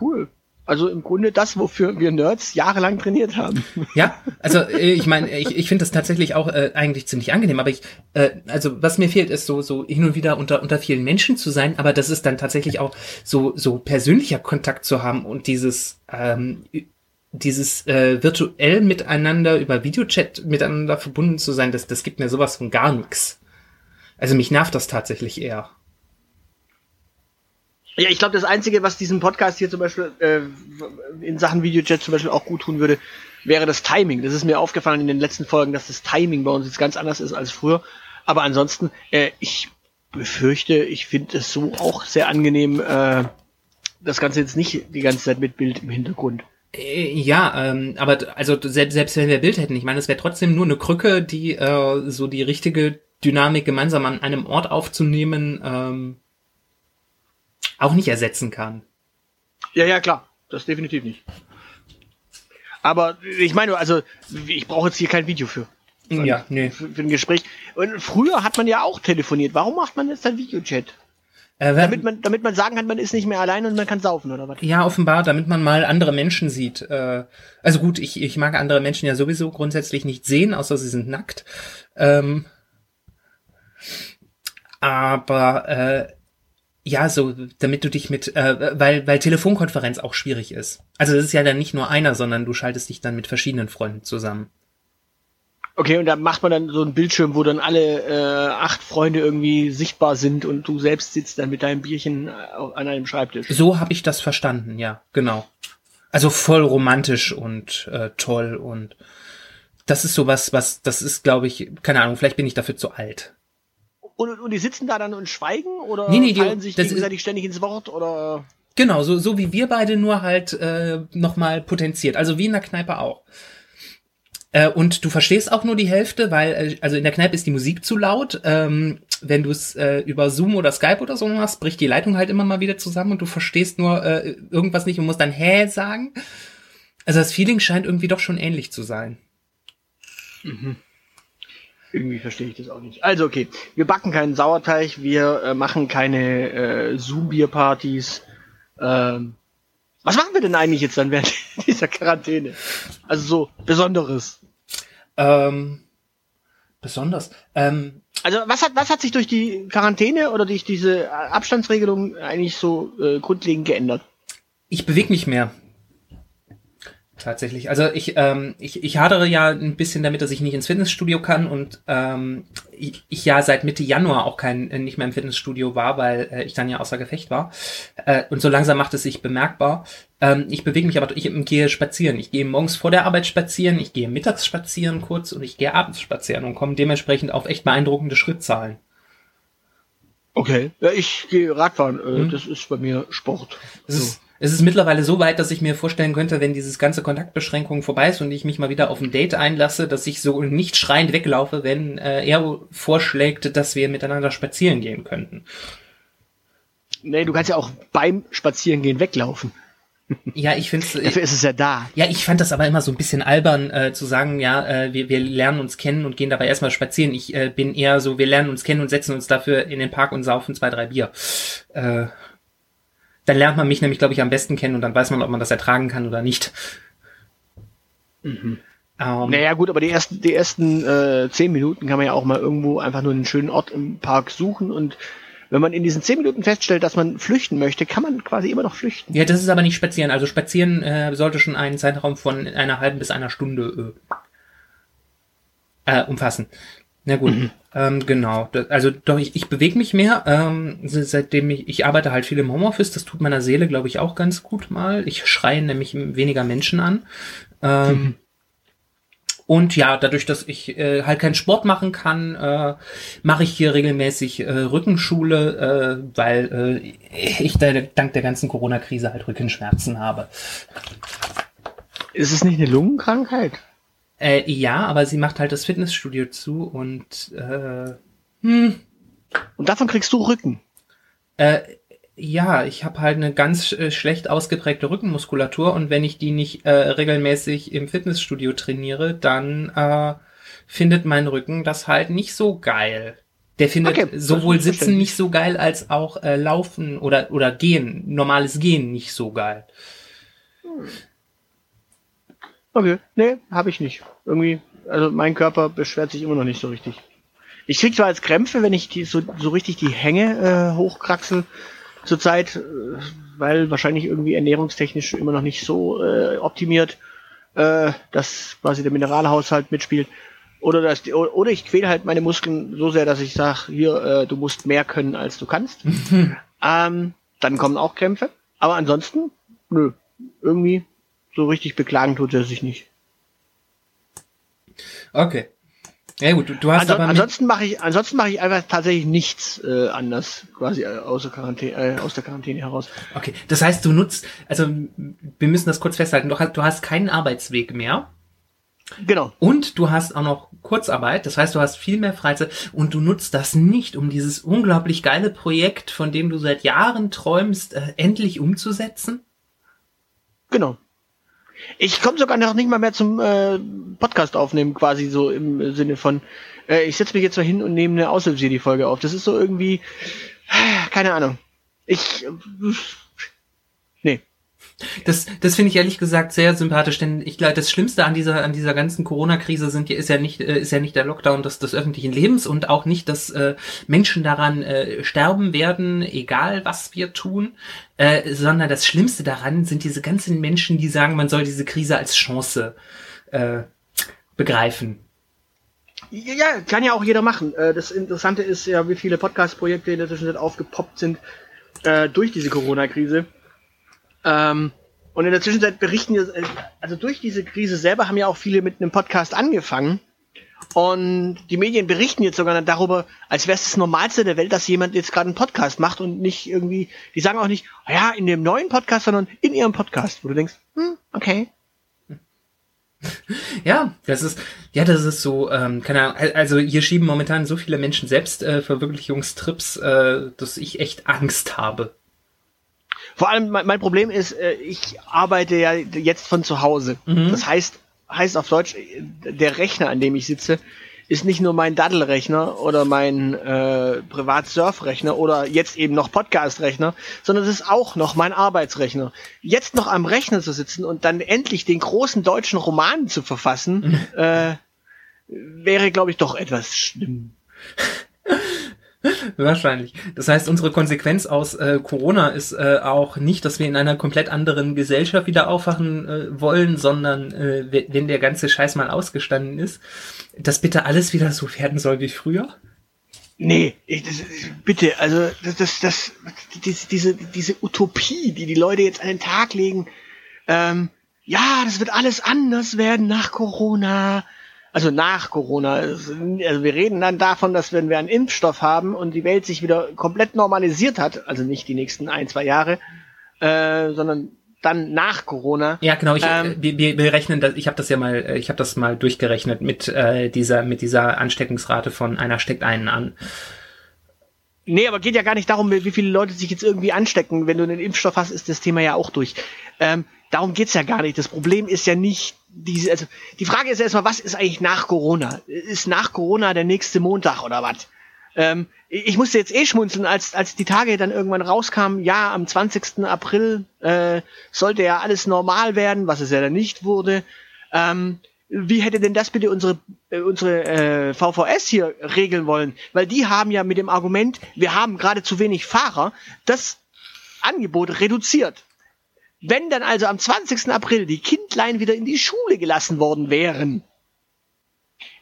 cool. Also im Grunde das, wofür wir Nerds jahrelang trainiert haben. Ja, also äh, ich meine, ich, ich finde das tatsächlich auch äh, eigentlich ziemlich angenehm, aber ich, äh, also was mir fehlt, ist so so hin und wieder unter unter vielen Menschen zu sein, aber das ist dann tatsächlich auch so so persönlicher Kontakt zu haben und dieses ähm, dieses äh, virtuell miteinander über Videochat miteinander verbunden zu sein, das das gibt mir sowas von gar nichts. Also mich nervt das tatsächlich eher. Ja, ich glaube, das Einzige, was diesem Podcast hier zum Beispiel äh, in Sachen Videochat zum Beispiel auch gut tun würde, wäre das Timing. Das ist mir aufgefallen in den letzten Folgen, dass das Timing bei uns jetzt ganz anders ist als früher. Aber ansonsten, äh, ich befürchte, ich finde es so auch sehr angenehm, äh, das Ganze jetzt nicht die ganze Zeit mit Bild im Hintergrund. Äh, ja, ähm, aber also selbst, selbst wenn wir Bild hätten, ich meine, es wäre trotzdem nur eine Krücke, die äh, so die richtige Dynamik gemeinsam an einem Ort aufzunehmen, ähm, auch nicht ersetzen kann. Ja, ja, klar. Das definitiv nicht. Aber ich meine, also ich brauche jetzt hier kein Video für. Ja, nee. Für, für, ein Gespräch. Und früher hat man ja auch telefoniert. Warum macht man jetzt ein Videochat? Äh, damit, man, damit man sagen kann, man ist nicht mehr allein und man kann saufen, oder was? Ja, offenbar, damit man mal andere Menschen sieht. Äh, also gut, ich, ich mag andere Menschen ja sowieso grundsätzlich nicht sehen, außer sie sind nackt. Ähm, aber äh, ja, so, damit du dich mit, äh, weil, weil Telefonkonferenz auch schwierig ist. Also es ist ja dann nicht nur einer, sondern du schaltest dich dann mit verschiedenen Freunden zusammen. Okay, und da macht man dann so einen Bildschirm, wo dann alle äh, acht Freunde irgendwie sichtbar sind und du selbst sitzt dann mit deinem Bierchen äh, an einem Schreibtisch. So habe ich das verstanden, ja, genau. Also voll romantisch und äh, toll und das ist sowas, was, das ist, glaube ich, keine Ahnung, vielleicht bin ich dafür zu alt. Und, und die sitzen da dann und schweigen oder nee, nee, fallen die, sich gegenseitig ständig ins Wort oder? Genau, so, so wie wir beide, nur halt äh, nochmal potenziert. Also wie in der Kneipe auch. Äh, und du verstehst auch nur die Hälfte, weil, äh, also in der Kneipe ist die Musik zu laut. Ähm, wenn du es äh, über Zoom oder Skype oder so machst, bricht die Leitung halt immer mal wieder zusammen und du verstehst nur äh, irgendwas nicht und musst dann hä sagen. Also das Feeling scheint irgendwie doch schon ähnlich zu sein. Mhm. Irgendwie verstehe ich das auch nicht. Also okay, wir backen keinen Sauerteig, wir äh, machen keine äh, Zoom-Bier-Partys. Ähm, was machen wir denn eigentlich jetzt dann während dieser Quarantäne? Also so Besonderes. Ähm, besonders. Ähm, also was hat was hat sich durch die Quarantäne oder durch diese Abstandsregelung eigentlich so äh, grundlegend geändert? Ich bewege mich mehr. Tatsächlich. Also ich, ähm, ich, ich hadere ja ein bisschen damit, dass ich nicht ins Fitnessstudio kann und ähm, ich, ich ja seit Mitte Januar auch kein äh, nicht mehr im Fitnessstudio war, weil äh, ich dann ja außer Gefecht war. Äh, und so langsam macht es sich bemerkbar. Ähm, ich bewege mich aber, ich gehe spazieren. Ich gehe morgens vor der Arbeit spazieren, ich gehe mittags spazieren kurz und ich gehe abends spazieren und komme dementsprechend auf echt beeindruckende Schrittzahlen. Okay, ja, ich gehe Radfahren. Äh, hm. Das ist bei mir Sport. Das so. ist, es ist mittlerweile so weit, dass ich mir vorstellen könnte, wenn dieses ganze Kontaktbeschränkung vorbei ist und ich mich mal wieder auf ein Date einlasse, dass ich so nicht schreiend weglaufe, wenn äh, er vorschlägt, dass wir miteinander spazieren gehen könnten. Nee, du kannst ja auch beim Spazierengehen weglaufen. Ja, ich finde Dafür ist es ja da. Ja, ich fand das aber immer so ein bisschen albern, äh, zu sagen, ja, äh, wir, wir lernen uns kennen und gehen dabei erstmal spazieren. Ich äh, bin eher so, wir lernen uns kennen und setzen uns dafür in den Park und saufen zwei, drei Bier. Äh, dann lernt man mich nämlich, glaube ich, am besten kennen und dann weiß man, ob man das ertragen kann oder nicht. Mhm. Um, ähm, naja gut, aber die ersten, die ersten äh, zehn Minuten kann man ja auch mal irgendwo einfach nur einen schönen Ort im Park suchen und wenn man in diesen zehn Minuten feststellt, dass man flüchten möchte, kann man quasi immer noch flüchten. Ja, das ist aber nicht spazieren. Also spazieren äh, sollte schon einen Zeitraum von einer halben bis einer Stunde äh, äh, umfassen. Na gut, mhm. ähm, genau. Also doch, ich, ich bewege mich mehr. Ähm, seitdem ich, ich arbeite halt viel im Homeoffice, das tut meiner Seele, glaube ich, auch ganz gut mal. Ich schreie nämlich weniger Menschen an. Ähm, mhm. Und ja, dadurch, dass ich äh, halt keinen Sport machen kann, äh, mache ich hier regelmäßig äh, Rückenschule, äh, weil äh, ich da, dank der ganzen Corona-Krise halt Rückenschmerzen habe. Ist es nicht eine Lungenkrankheit? Äh, ja, aber sie macht halt das Fitnessstudio zu und äh, hm. Und davon kriegst du Rücken. Äh, ja, ich habe halt eine ganz äh, schlecht ausgeprägte Rückenmuskulatur und wenn ich die nicht äh, regelmäßig im Fitnessstudio trainiere, dann äh, findet mein Rücken das halt nicht so geil. Der findet okay, sowohl Sitzen nicht so geil als auch äh, Laufen oder oder Gehen, normales Gehen nicht so geil. Hm. Okay, nee, habe ich nicht. Irgendwie, also mein Körper beschwert sich immer noch nicht so richtig. Ich krieg zwar als Krämpfe, wenn ich die so, so richtig die Hänge äh, hochkraxel zurzeit, äh, weil wahrscheinlich irgendwie ernährungstechnisch immer noch nicht so äh, optimiert, äh, dass quasi der Mineralhaushalt mitspielt. Oder, dass, oder ich quäle halt meine Muskeln so sehr, dass ich sage, hier, äh, du musst mehr können, als du kannst. ähm, dann kommen auch Krämpfe. Aber ansonsten, nö, irgendwie so richtig beklagen tut er sich nicht. Okay. Ja gut, du, du hast Anson aber ansonsten mache ich ansonsten mache ich einfach tatsächlich nichts äh, anders quasi äh, aus, der Quarantäne, äh, aus der Quarantäne heraus. Okay, das heißt, du nutzt also wir müssen das kurz festhalten, du hast, du hast keinen Arbeitsweg mehr. Genau. Und du hast auch noch Kurzarbeit, das heißt, du hast viel mehr Freizeit und du nutzt das nicht, um dieses unglaublich geile Projekt, von dem du seit Jahren träumst, äh, endlich umzusetzen? Genau. Ich komme sogar noch nicht mal mehr zum äh, Podcast aufnehmen, quasi so im Sinne von, äh, ich setze mich jetzt mal hin und nehme eine Aushilfs-Folge auf. Das ist so irgendwie, äh, keine Ahnung. Ich, äh. Das, das finde ich ehrlich gesagt sehr sympathisch, denn ich glaube, das Schlimmste an dieser, an dieser ganzen Corona-Krise sind, ist ja nicht, äh, ist ja nicht der Lockdown des, des öffentlichen Lebens und auch nicht, dass äh, Menschen daran äh, sterben werden, egal was wir tun, äh, sondern das Schlimmste daran sind diese ganzen Menschen, die sagen, man soll diese Krise als Chance äh, begreifen. Ja, kann ja auch jeder machen. Äh, das Interessante ist ja, wie viele Podcast-Projekte in der Zwischenzeit aufgepoppt sind äh, durch diese Corona-Krise. Ähm, und in der Zwischenzeit berichten, äh, also durch diese Krise selber haben ja auch viele mit einem Podcast angefangen. Und die Medien berichten jetzt sogar darüber, als wäre es das Normalste der Welt, dass jemand jetzt gerade einen Podcast macht und nicht irgendwie, die sagen auch nicht, oh ja, in dem neuen Podcast, sondern in ihrem Podcast, wo du denkst, hm, okay. Ja, das ist, ja, das ist so, ähm, keine Ahnung, also hier schieben momentan so viele Menschen selbst äh, Verwirklichungstrips, äh, dass ich echt Angst habe. Vor allem, mein, mein Problem ist, äh, ich arbeite ja jetzt von zu Hause. Mhm. Das heißt, heißt auf Deutsch, der Rechner, an dem ich sitze, ist nicht nur mein Daddelrechner oder mein äh, Privat-Surf-Rechner oder jetzt eben noch Podcast-Rechner, sondern es ist auch noch mein Arbeitsrechner. Jetzt noch am Rechner zu sitzen und dann endlich den großen deutschen Roman zu verfassen, äh, wäre, glaube ich, doch etwas schlimm. Wahrscheinlich. Das heißt, unsere Konsequenz aus äh, Corona ist äh, auch nicht, dass wir in einer komplett anderen Gesellschaft wieder aufwachen äh, wollen, sondern äh, wenn der ganze Scheiß mal ausgestanden ist, dass bitte alles wieder so werden soll wie früher? Nee, ich, das, bitte, also das, das, das, diese, diese, Utopie, die die Leute jetzt an den Tag legen, ähm, ja, das wird alles anders werden nach Corona also nach Corona. Also wir reden dann davon, dass wenn wir einen Impfstoff haben und die Welt sich wieder komplett normalisiert hat, also nicht die nächsten ein, zwei Jahre, äh, sondern dann nach Corona. Ja, genau. Ich, ähm, wir, wir rechnen, das, ich habe das ja mal, äh, ich habe das mal durchgerechnet mit äh, dieser mit dieser Ansteckungsrate von einer steckt einen an. Nee, aber geht ja gar nicht darum, wie viele Leute sich jetzt irgendwie anstecken. Wenn du einen Impfstoff hast, ist das Thema ja auch durch. Ähm, darum geht's ja gar nicht. Das Problem ist ja nicht diese, also die Frage ist erstmal, was ist eigentlich nach Corona? Ist nach Corona der nächste Montag oder was? Ähm, ich musste jetzt eh schmunzeln, als, als die Tage dann irgendwann rauskamen, ja, am 20. April äh, sollte ja alles normal werden, was es ja dann nicht wurde. Ähm, wie hätte denn das bitte unsere, äh, unsere äh, VVS hier regeln wollen? Weil die haben ja mit dem Argument, wir haben gerade zu wenig Fahrer, das Angebot reduziert. Wenn dann also am 20. April die Kindlein wieder in die Schule gelassen worden wären,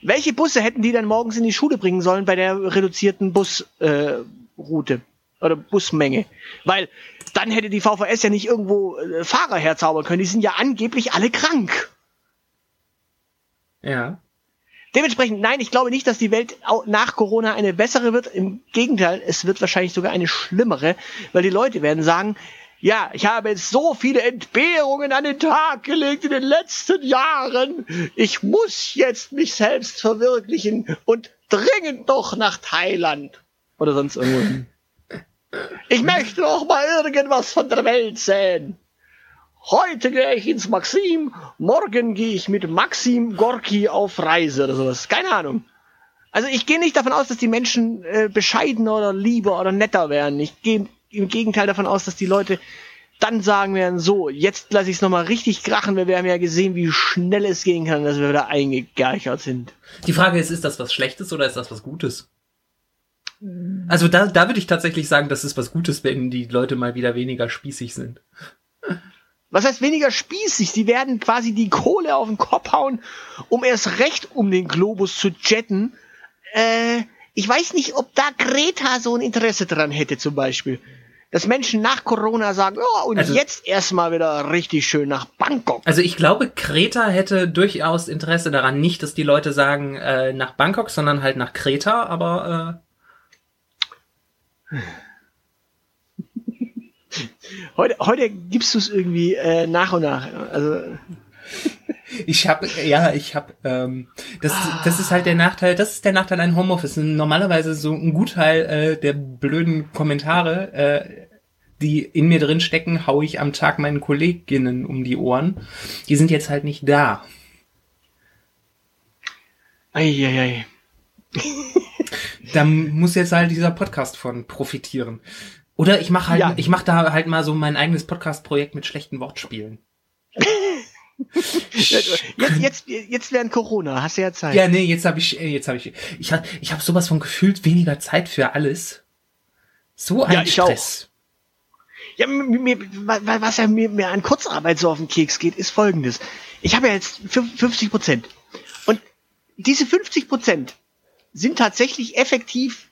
welche Busse hätten die dann morgens in die Schule bringen sollen bei der reduzierten Busroute äh, oder Busmenge? Weil dann hätte die VVS ja nicht irgendwo äh, Fahrer herzaubern können. Die sind ja angeblich alle krank. Ja. Dementsprechend, nein, ich glaube nicht, dass die Welt nach Corona eine bessere wird. Im Gegenteil, es wird wahrscheinlich sogar eine schlimmere, weil die Leute werden sagen, ja, ich habe jetzt so viele Entbehrungen an den Tag gelegt in den letzten Jahren. Ich muss jetzt mich selbst verwirklichen und dringend doch nach Thailand. Oder sonst irgendwo. Ich möchte doch mal irgendwas von der Welt sehen. Heute gehe ich ins Maxim, morgen gehe ich mit Maxim Gorki auf Reise oder sowas. Keine Ahnung. Also ich gehe nicht davon aus, dass die Menschen äh, bescheidener oder lieber oder netter werden. Ich gehe im Gegenteil davon aus, dass die Leute dann sagen werden, so, jetzt lasse ich es nochmal richtig krachen, weil wir haben ja gesehen, wie schnell es gehen kann, dass wir wieder eingegerchert sind. Die Frage ist, ist das was Schlechtes oder ist das was Gutes? Also da, da würde ich tatsächlich sagen, das ist was Gutes, wenn die Leute mal wieder weniger spießig sind. Was heißt weniger spießig? Sie werden quasi die Kohle auf den Kopf hauen, um erst recht um den Globus zu jetten. Äh, ich weiß nicht, ob da Greta so ein Interesse dran hätte, zum Beispiel dass Menschen nach Corona sagen, oh, und also, jetzt erstmal wieder richtig schön nach Bangkok. Also ich glaube, Kreta hätte durchaus Interesse daran, nicht, dass die Leute sagen äh, nach Bangkok, sondern halt nach Kreta, aber äh heute, heute gibst du es irgendwie äh, nach und nach. Also ich habe, ja, ich habe, ähm, das, das ist halt der Nachteil, das ist der Nachteil an Homeoffice. Normalerweise so ein Gutteil äh, der blöden Kommentare, äh, die in mir drin stecken, hau ich am Tag meinen Kolleginnen um die Ohren. Die sind jetzt halt nicht da. Eieiei. da muss jetzt halt dieser Podcast von profitieren. Oder ich mache halt, ja. ich mache da halt mal so mein eigenes Podcast-Projekt mit schlechten Wortspielen. jetzt, jetzt, jetzt während Corona, hast du ja Zeit. Ja, nee, jetzt habe ich, jetzt habe ich, ich habe ich hab sowas von gefühlt weniger Zeit für alles. So ein ja, Stress. Auch. Ja, mir, was ja mir, mir an Kurzarbeit so auf den Keks geht, ist folgendes. Ich habe ja jetzt 50 Prozent. Und diese 50 Prozent sind tatsächlich effektiv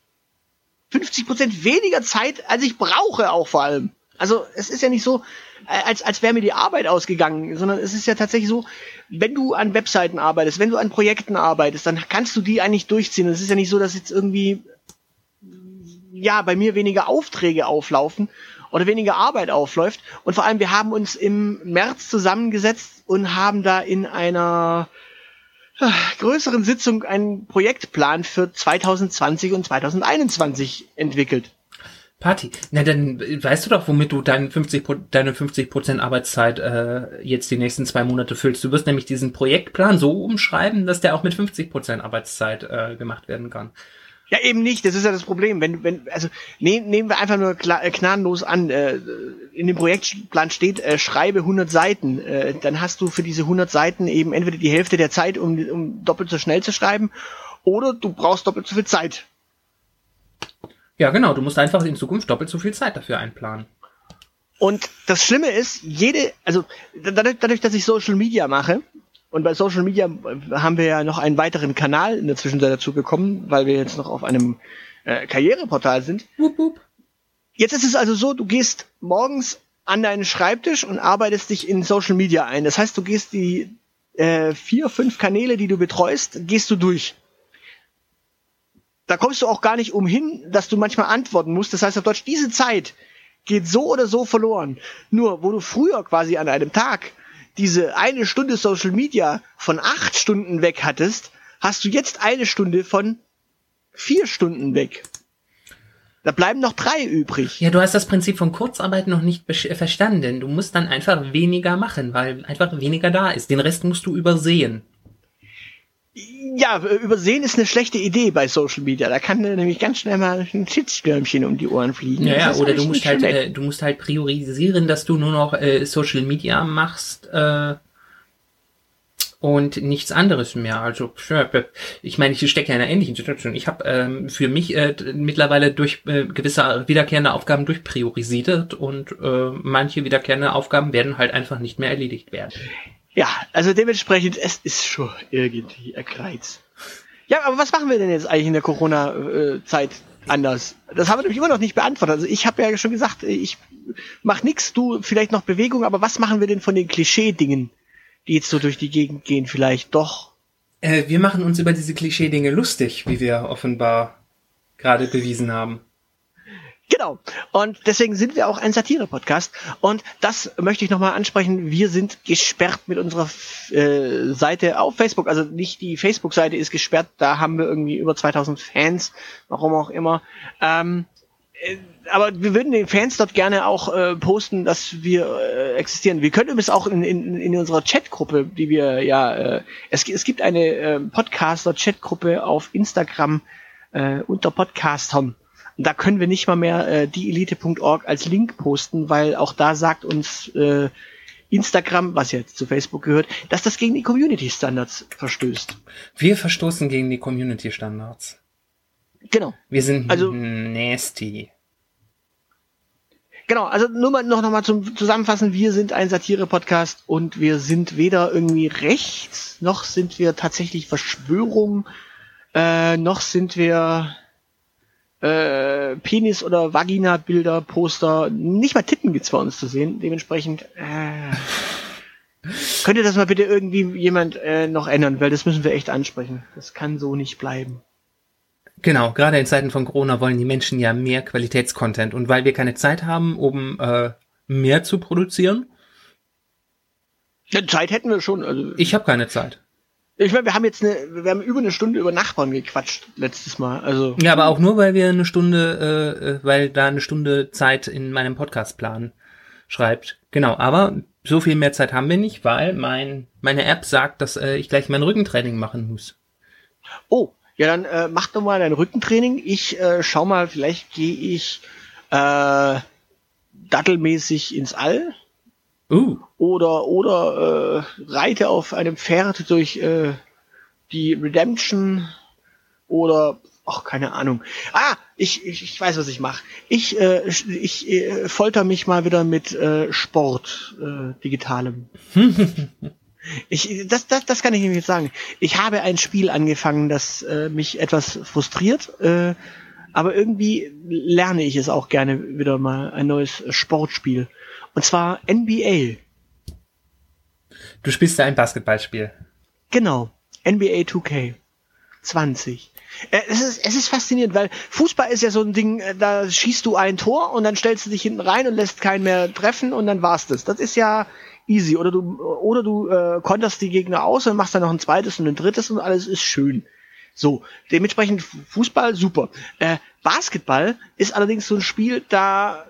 50 Prozent weniger Zeit, als ich brauche, auch vor allem. Also es ist ja nicht so, äh, als, als wäre mir die Arbeit ausgegangen, sondern es ist ja tatsächlich so, wenn du an Webseiten arbeitest, wenn du an Projekten arbeitest, dann kannst du die eigentlich durchziehen. Es ist ja nicht so, dass jetzt irgendwie, ja, bei mir weniger Aufträge auflaufen oder weniger Arbeit aufläuft. Und vor allem, wir haben uns im März zusammengesetzt und haben da in einer äh, größeren Sitzung einen Projektplan für 2020 und 2021 entwickelt. Party. Na, dann weißt du doch, womit du dein 50, deine 50% Arbeitszeit äh, jetzt die nächsten zwei Monate füllst. Du wirst nämlich diesen Projektplan so umschreiben, dass der auch mit 50% Arbeitszeit äh, gemacht werden kann. Ja, eben nicht. Das ist ja das Problem. Wenn, wenn, also nehm, nehmen wir einfach nur klar, äh, gnadenlos an. Äh, in dem Projektplan steht, äh, schreibe 100 Seiten. Äh, dann hast du für diese 100 Seiten eben entweder die Hälfte der Zeit, um, um doppelt so schnell zu schreiben, oder du brauchst doppelt so viel Zeit. Ja, genau. Du musst einfach in Zukunft doppelt so viel Zeit dafür einplanen. Und das Schlimme ist, jede, also dadurch, dadurch dass ich Social Media mache, und bei Social Media haben wir ja noch einen weiteren Kanal in der Zwischenzeit dazu bekommen, weil wir jetzt noch auf einem äh, Karriereportal sind. Wupp, wupp. Jetzt ist es also so, du gehst morgens an deinen Schreibtisch und arbeitest dich in Social Media ein. Das heißt, du gehst die äh, vier, fünf Kanäle, die du betreust, gehst du durch. Da kommst du auch gar nicht umhin, dass du manchmal antworten musst. Das heißt auf Deutsch, diese Zeit geht so oder so verloren. Nur, wo du früher quasi an einem Tag diese eine Stunde Social Media von acht Stunden weg hattest, hast du jetzt eine Stunde von vier Stunden weg. Da bleiben noch drei übrig. Ja, du hast das Prinzip von Kurzarbeit noch nicht verstanden. Du musst dann einfach weniger machen, weil einfach weniger da ist. Den Rest musst du übersehen. Ja, übersehen ist eine schlechte Idee bei Social Media. Da kann nämlich ganz schnell mal ein Shitstürmchen um die Ohren fliegen. Ja, ja oder du musst halt, äh, du musst halt priorisieren, dass du nur noch äh, Social Media machst äh, und nichts anderes mehr. Also ich meine, ich stecke ja in einer ähnlichen Situation. Ich habe ähm, für mich äh, mittlerweile durch äh, gewisse wiederkehrende Aufgaben durchpriorisiert und äh, manche wiederkehrende Aufgaben werden halt einfach nicht mehr erledigt werden. Ja, also dementsprechend, es ist schon irgendwie ein Kreuz. Ja, aber was machen wir denn jetzt eigentlich in der Corona-Zeit anders? Das haben wir nämlich immer noch nicht beantwortet. Also ich habe ja schon gesagt, ich mach nix, du vielleicht noch Bewegung, aber was machen wir denn von den Klischee-Dingen, die jetzt so durch die Gegend gehen, vielleicht doch? Äh, wir machen uns über diese Klischee-Dinge lustig, wie wir offenbar gerade bewiesen haben. Genau. Und deswegen sind wir auch ein Satire-Podcast. Und das möchte ich nochmal ansprechen. Wir sind gesperrt mit unserer äh, Seite auf Facebook. Also nicht die Facebook-Seite ist gesperrt. Da haben wir irgendwie über 2000 Fans. Warum auch immer. Ähm, äh, aber wir würden den Fans dort gerne auch äh, posten, dass wir äh, existieren. Wir können übrigens auch in, in, in unserer Chatgruppe, die wir ja, äh, es, es gibt eine äh, Podcaster-Chatgruppe auf Instagram äh, unter Podcastern da können wir nicht mal mehr äh, dieelite.org als Link posten, weil auch da sagt uns äh, Instagram, was jetzt zu Facebook gehört, dass das gegen die Community Standards verstößt. Wir verstoßen gegen die Community Standards. Genau. Wir sind also, nasty. Genau, also nur mal noch, noch mal zum Zusammenfassen, wir sind ein Satire-Podcast und wir sind weder irgendwie rechts, noch sind wir tatsächlich Verschwörung, äh, noch sind wir äh, Penis- oder Vagina-Bilder, Poster, nicht mal Titten gibt's bei uns zu sehen. Dementsprechend äh, könnte das mal bitte irgendwie jemand äh, noch ändern, weil das müssen wir echt ansprechen. Das kann so nicht bleiben. Genau, gerade in Zeiten von Corona wollen die Menschen ja mehr Qualitätscontent und weil wir keine Zeit haben, um äh, mehr zu produzieren. Ja, Zeit hätten wir schon. Also ich habe keine Zeit. Ich meine, wir haben jetzt eine, wir haben über eine Stunde über Nachbarn gequatscht letztes Mal. Also ja, aber auch nur, weil wir eine Stunde, äh, äh, weil da eine Stunde Zeit in meinem Podcastplan schreibt. Genau, aber so viel mehr Zeit haben wir nicht, weil mein meine App sagt, dass äh, ich gleich mein Rückentraining machen muss. Oh, ja, dann äh, mach doch mal dein Rückentraining. Ich äh, schau mal, vielleicht gehe ich äh, dattelmäßig ins All. Uh. Oder, oder äh, reite auf einem Pferd durch äh, die Redemption oder ach, keine Ahnung. Ah, ich, ich, ich weiß, was ich mache. Ich, äh, ich äh, folter mich mal wieder mit äh, Sport, äh, digitalem. Ich, das, das, das kann ich Ihnen jetzt sagen. Ich habe ein Spiel angefangen, das äh, mich etwas frustriert, äh, aber irgendwie lerne ich es auch gerne wieder mal ein neues Sportspiel. Und zwar NBA. Du spielst da ein Basketballspiel. Genau. NBA 2K 20. Äh, es ist, es ist faszinierend, weil Fußball ist ja so ein Ding, äh, da schießt du ein Tor und dann stellst du dich hinten rein und lässt keinen mehr treffen und dann war's das. Das ist ja easy. Oder du, oder du äh, konterst die Gegner aus und machst dann noch ein zweites und ein drittes und alles ist schön. So, dementsprechend Fußball super. Äh, Basketball ist allerdings so ein Spiel, da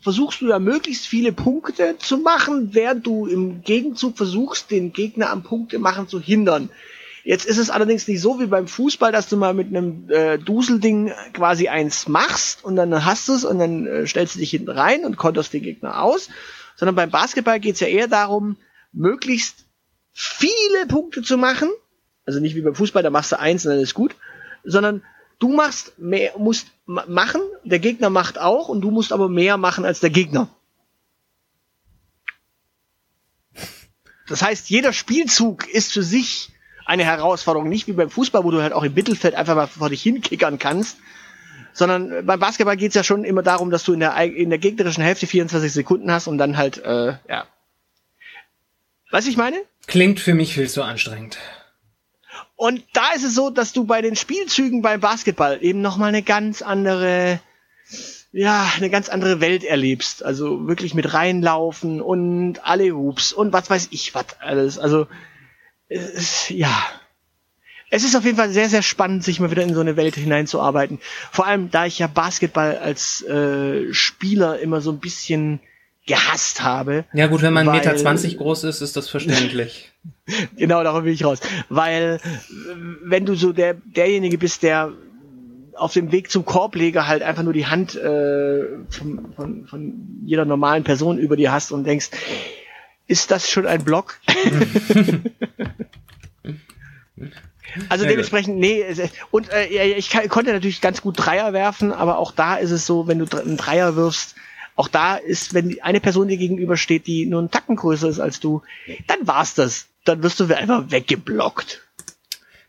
versuchst du ja möglichst viele Punkte zu machen, während du im Gegenzug versuchst, den Gegner am Punkte machen zu hindern. Jetzt ist es allerdings nicht so wie beim Fußball, dass du mal mit einem äh, Duselding quasi eins machst und dann hast du es und dann äh, stellst du dich hinten rein und konterst den Gegner aus, sondern beim Basketball geht es ja eher darum, möglichst viele Punkte zu machen. Also nicht wie beim Fußball, da machst du eins und dann ist gut, sondern du machst mehr, musst machen, der Gegner macht auch und du musst aber mehr machen als der Gegner. Das heißt, jeder Spielzug ist für sich eine Herausforderung, nicht wie beim Fußball, wo du halt auch im Mittelfeld einfach mal vor dich hinkickern kannst, sondern beim Basketball geht es ja schon immer darum, dass du in der, in der gegnerischen Hälfte 24 Sekunden hast und dann halt, äh, ja. Weißt ich meine? Klingt für mich viel zu anstrengend. Und da ist es so, dass du bei den Spielzügen beim Basketball eben nochmal eine ganz andere, ja, eine ganz andere Welt erlebst. Also wirklich mit reinlaufen und alle Hoops und was weiß ich was alles. Also, es, ja, es ist auf jeden Fall sehr, sehr spannend, sich mal wieder in so eine Welt hineinzuarbeiten. Vor allem, da ich ja Basketball als äh, Spieler immer so ein bisschen gehasst habe. Ja gut, wenn man 1,20 Meter 20 groß ist, ist das verständlich. genau, darauf will ich raus. Weil wenn du so der derjenige bist, der auf dem Weg zum Korbleger halt einfach nur die Hand äh, von, von, von jeder normalen Person über dir hast und denkst, ist das schon ein Block? Also dementsprechend, nee, und äh, ich kann, konnte natürlich ganz gut Dreier werfen, aber auch da ist es so, wenn du einen Dreier wirfst, auch da ist, wenn eine Person dir gegenübersteht, die nur einen Tacken größer ist als du, dann war's das. Dann wirst du einfach weggeblockt.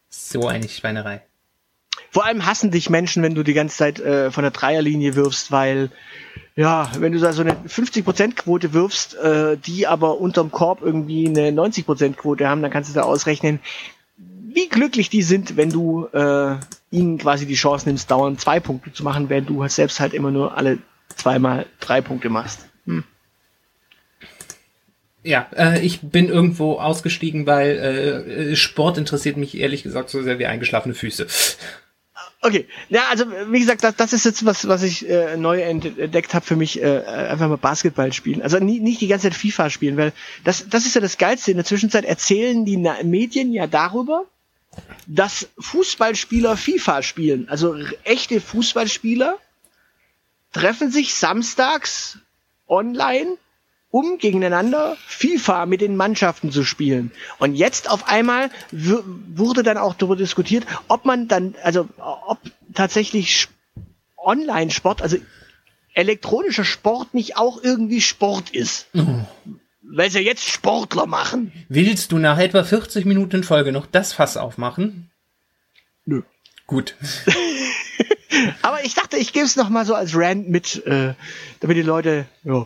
So eine Schweinerei. Vor allem hassen dich Menschen, wenn du die ganze Zeit äh, von der Dreierlinie wirfst, weil ja, wenn du da so eine 50% Quote wirfst, äh, die aber unterm Korb irgendwie eine 90% Quote haben, dann kannst du da ausrechnen, wie glücklich die sind, wenn du äh, ihnen quasi die Chance nimmst, dauernd zwei Punkte zu machen, während du selbst halt immer nur alle zweimal drei Punkte machst. Hm. Ja, äh, ich bin irgendwo ausgestiegen, weil äh, äh Sport interessiert mich ehrlich gesagt so sehr wie eingeschlafene Füße. Okay, ja, also wie gesagt, das, das ist jetzt was, was ich äh, neu entdeckt habe für mich, äh, einfach mal Basketball spielen. Also nie, nicht die ganze Zeit FIFA spielen, weil das, das ist ja das Geilste. In der Zwischenzeit erzählen die Medien ja darüber, dass Fußballspieler FIFA spielen. Also echte Fußballspieler treffen sich samstags online um gegeneinander FIFA mit den Mannschaften zu spielen. Und jetzt auf einmal wurde dann auch darüber diskutiert, ob man dann, also ob tatsächlich Online-Sport, also elektronischer Sport nicht auch irgendwie Sport ist. Oh. Weil sie jetzt Sportler machen. Willst du nach etwa 40 Minuten Folge noch das Fass aufmachen? Nö. Gut. Aber ich dachte, ich gebe es noch mal so als Rand mit, äh, damit die Leute, ja,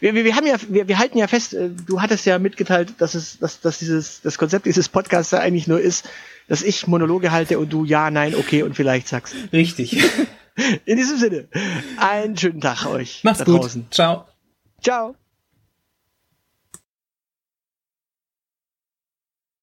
wir, wir, wir haben ja, wir, wir halten ja fest, äh, du hattest ja mitgeteilt, dass es, dass, dass dieses, das Konzept dieses Podcasts ja eigentlich nur ist, dass ich Monologe halte und du ja, nein, okay und vielleicht sagst. Richtig. In diesem Sinne, einen schönen Tag euch. Macht's gut. Draußen. Ciao. Ciao.